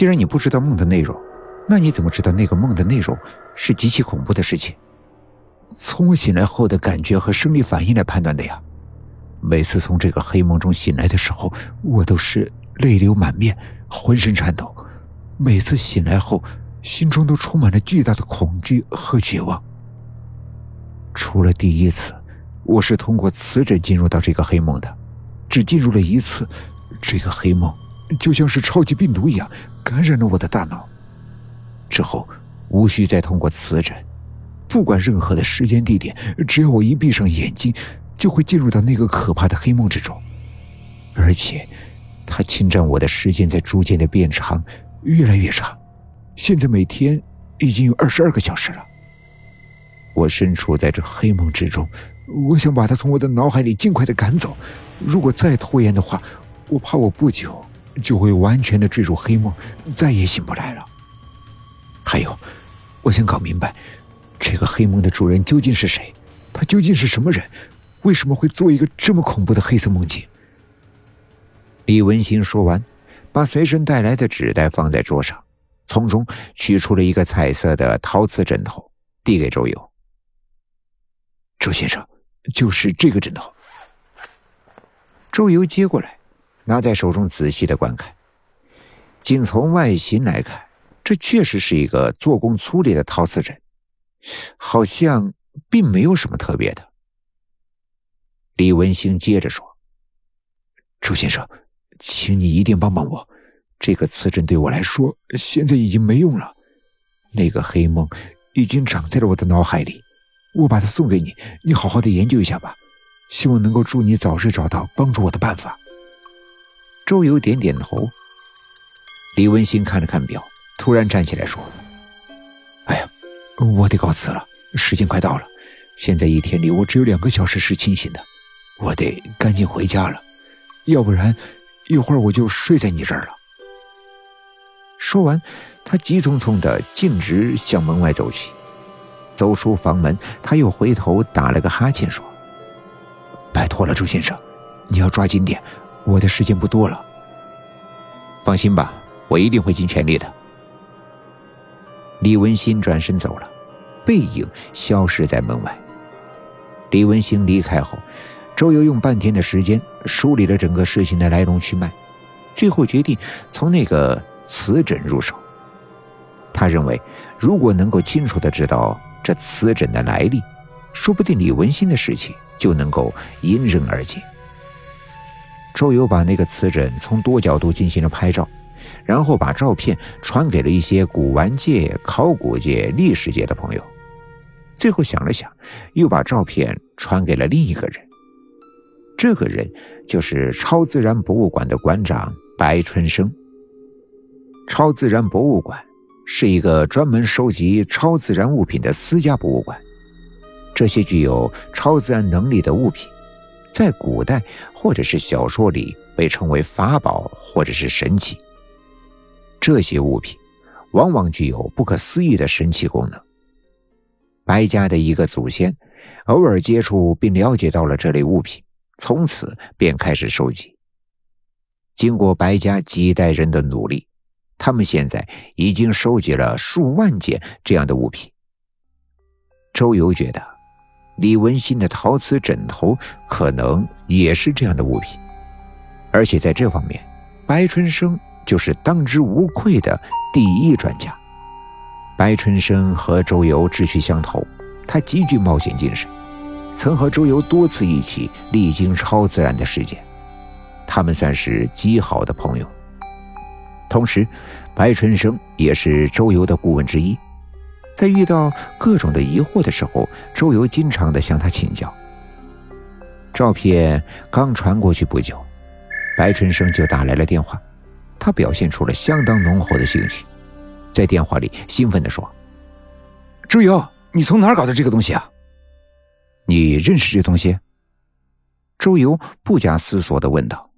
既然你不知道梦的内容，那你怎么知道那个梦的内容是极其恐怖的事情？从我醒来后的感觉和生理反应来判断的呀。每次从这个黑梦中醒来的时候，我都是泪流满面，浑身颤抖。每次醒来后，心中都充满了巨大的恐惧和绝望。除了第一次，我是通过磁诊进入到这个黑梦的，只进入了一次。这个黑梦就像是超级病毒一样感染了我的大脑。之后，无需再通过磁诊，不管任何的时间地点，只要我一闭上眼睛。就会进入到那个可怕的黑梦之中，而且，它侵占我的时间在逐渐的变长，越来越长。现在每天已经有二十二个小时了。我身处在这黑梦之中，我想把它从我的脑海里尽快的赶走。如果再拖延的话，我怕我不久就会完全的坠入黑梦，再也醒不来了。还有，我想搞明白，这个黑梦的主人究竟是谁？他究竟是什么人？为什么会做一个这么恐怖的黑色梦境？李文新说完，把随身带来的纸袋放在桌上，从中取出了一个彩色的陶瓷枕头，递给周游。周先生，就是这个枕头。周游接过来，拿在手中仔细的观看。仅从外形来看，这确实是一个做工粗劣的陶瓷枕，好像并没有什么特别的。李文兴接着说：“周先生，请你一定帮帮我。这个磁针对我来说现在已经没用了。那个黑梦已经长在了我的脑海里。我把它送给你，你好好的研究一下吧。希望能够助你早日找到帮助我的办法。”周游点点头。李文新看了看表，突然站起来说：“哎呀，我得告辞了，时间快到了。现在一天里我只有两个小时是清醒的。”我得赶紧回家了，要不然一会儿我就睡在你这儿了。说完，他急匆匆的径直向门外走去。走出房门，他又回头打了个哈欠，说：“拜托了，周先生，你要抓紧点，我的时间不多了。”放心吧，我一定会尽全力的。李文新转身走了，背影消失在门外。李文新离开后。周游用半天的时间梳理了整个事情的来龙去脉，最后决定从那个瓷枕入手。他认为，如果能够清楚的知道这瓷枕的来历，说不定李文新的事情就能够迎刃而解。周游把那个瓷枕从多角度进行了拍照，然后把照片传给了一些古玩界、考古界、历史界的朋友，最后想了想，又把照片传给了另一个人。这个人就是超自然博物馆的馆长白春生。超自然博物馆是一个专门收集超自然物品的私家博物馆。这些具有超自然能力的物品，在古代或者是小说里被称为法宝或者是神器。这些物品往往具有不可思议的神奇功能。白家的一个祖先偶尔接触并了解到了这类物品。从此便开始收集。经过白家几代人的努力，他们现在已经收集了数万件这样的物品。周游觉得，李文新的陶瓷枕头可能也是这样的物品，而且在这方面，白春生就是当之无愧的第一专家。白春生和周游志趣相投，他极具冒险精神。曾和周游多次一起历经超自然的事件，他们算是极好的朋友。同时，白春生也是周游的顾问之一，在遇到各种的疑惑的时候，周游经常的向他请教。照片刚传过去不久，白春生就打来了电话，他表现出了相当浓厚的兴趣，在电话里兴奋地说：“周游，你从哪儿搞的这个东西啊？”你认识这东西？周游不假思索地问道。